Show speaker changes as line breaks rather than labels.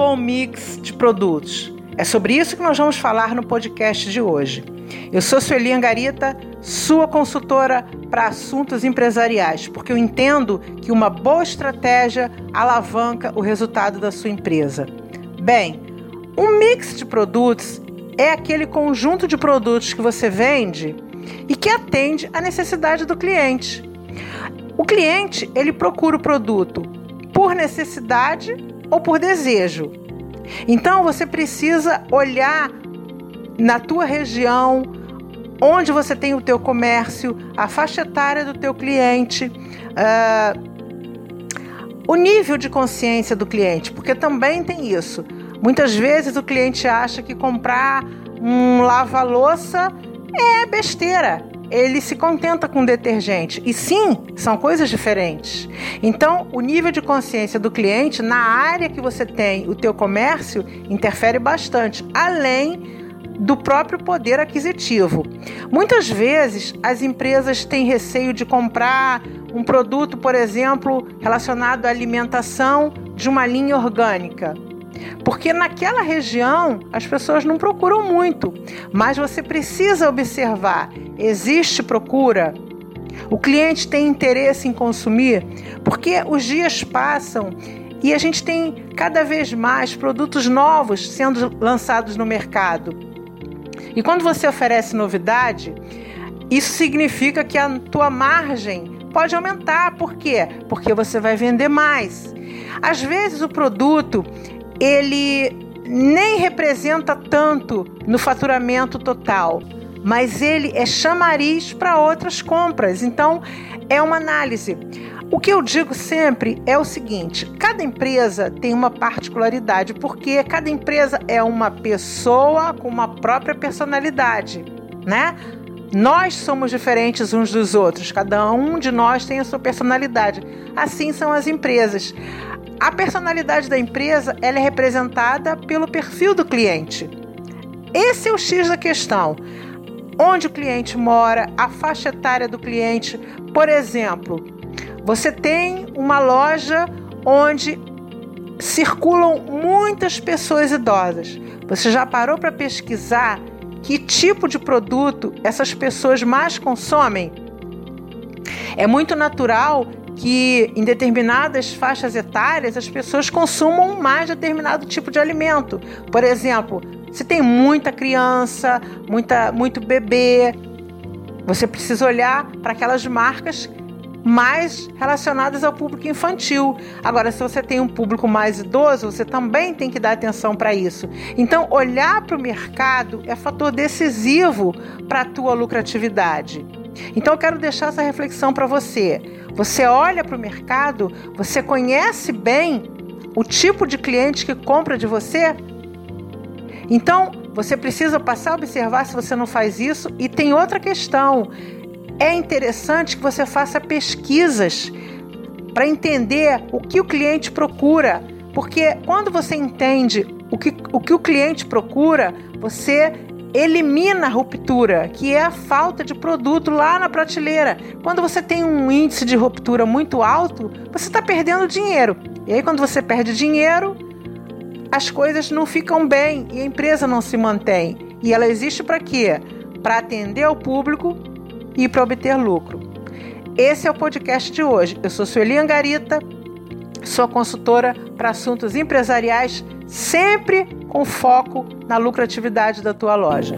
bom mix de produtos? É sobre isso que nós vamos falar no podcast de hoje. Eu sou Sueli Angarita, sua consultora para assuntos empresariais, porque eu entendo que uma boa estratégia alavanca o resultado da sua empresa. Bem, um mix de produtos é aquele conjunto de produtos que você vende e que atende à necessidade do cliente. O cliente, ele procura o produto por necessidade ou por desejo. Então você precisa olhar na tua região, onde você tem o teu comércio, a faixa etária do teu cliente, uh, o nível de consciência do cliente, porque também tem isso. Muitas vezes o cliente acha que comprar um lava-louça é besteira. Ele se contenta com detergente. E sim, são coisas diferentes. Então, o nível de consciência do cliente na área que você tem o teu comércio interfere bastante, além do próprio poder aquisitivo. Muitas vezes as empresas têm receio de comprar um produto, por exemplo, relacionado à alimentação de uma linha orgânica. Porque naquela região as pessoas não procuram muito, mas você precisa observar: existe procura? O cliente tem interesse em consumir? Porque os dias passam e a gente tem cada vez mais produtos novos sendo lançados no mercado. E quando você oferece novidade, isso significa que a tua margem pode aumentar. Por quê? Porque você vai vender mais. Às vezes o produto ele nem representa tanto no faturamento total, mas ele é chamariz para outras compras. Então, é uma análise. O que eu digo sempre é o seguinte: cada empresa tem uma particularidade, porque cada empresa é uma pessoa com uma própria personalidade, né? Nós somos diferentes uns dos outros, cada um de nós tem a sua personalidade. Assim são as empresas. A personalidade da empresa ela é representada pelo perfil do cliente. Esse é o X da questão. Onde o cliente mora, a faixa etária do cliente. Por exemplo, você tem uma loja onde circulam muitas pessoas idosas. Você já parou para pesquisar que tipo de produto essas pessoas mais consomem. É muito natural que em determinadas faixas etárias as pessoas consumam mais determinado tipo de alimento. Por exemplo, se tem muita criança, muita, muito bebê, você precisa olhar para aquelas marcas mais relacionadas ao público infantil. Agora, se você tem um público mais idoso, você também tem que dar atenção para isso. Então, olhar para o mercado é fator decisivo para a tua lucratividade. Então, eu quero deixar essa reflexão para você. Você olha para o mercado, você conhece bem o tipo de cliente que compra de você? Então, você precisa passar a observar se você não faz isso. E tem outra questão é interessante que você faça pesquisas para entender o que o cliente procura, porque quando você entende o que o, que o cliente procura, você elimina a ruptura, que é a falta de produto lá na prateleira. Quando você tem um índice de ruptura muito alto, você está perdendo dinheiro. E aí, quando você perde dinheiro, as coisas não ficam bem e a empresa não se mantém. E ela existe para quê? Para atender ao público e para obter lucro. Esse é o podcast de hoje. Eu sou Sueli Angarita, sou consultora para assuntos empresariais, sempre com foco na lucratividade da tua loja.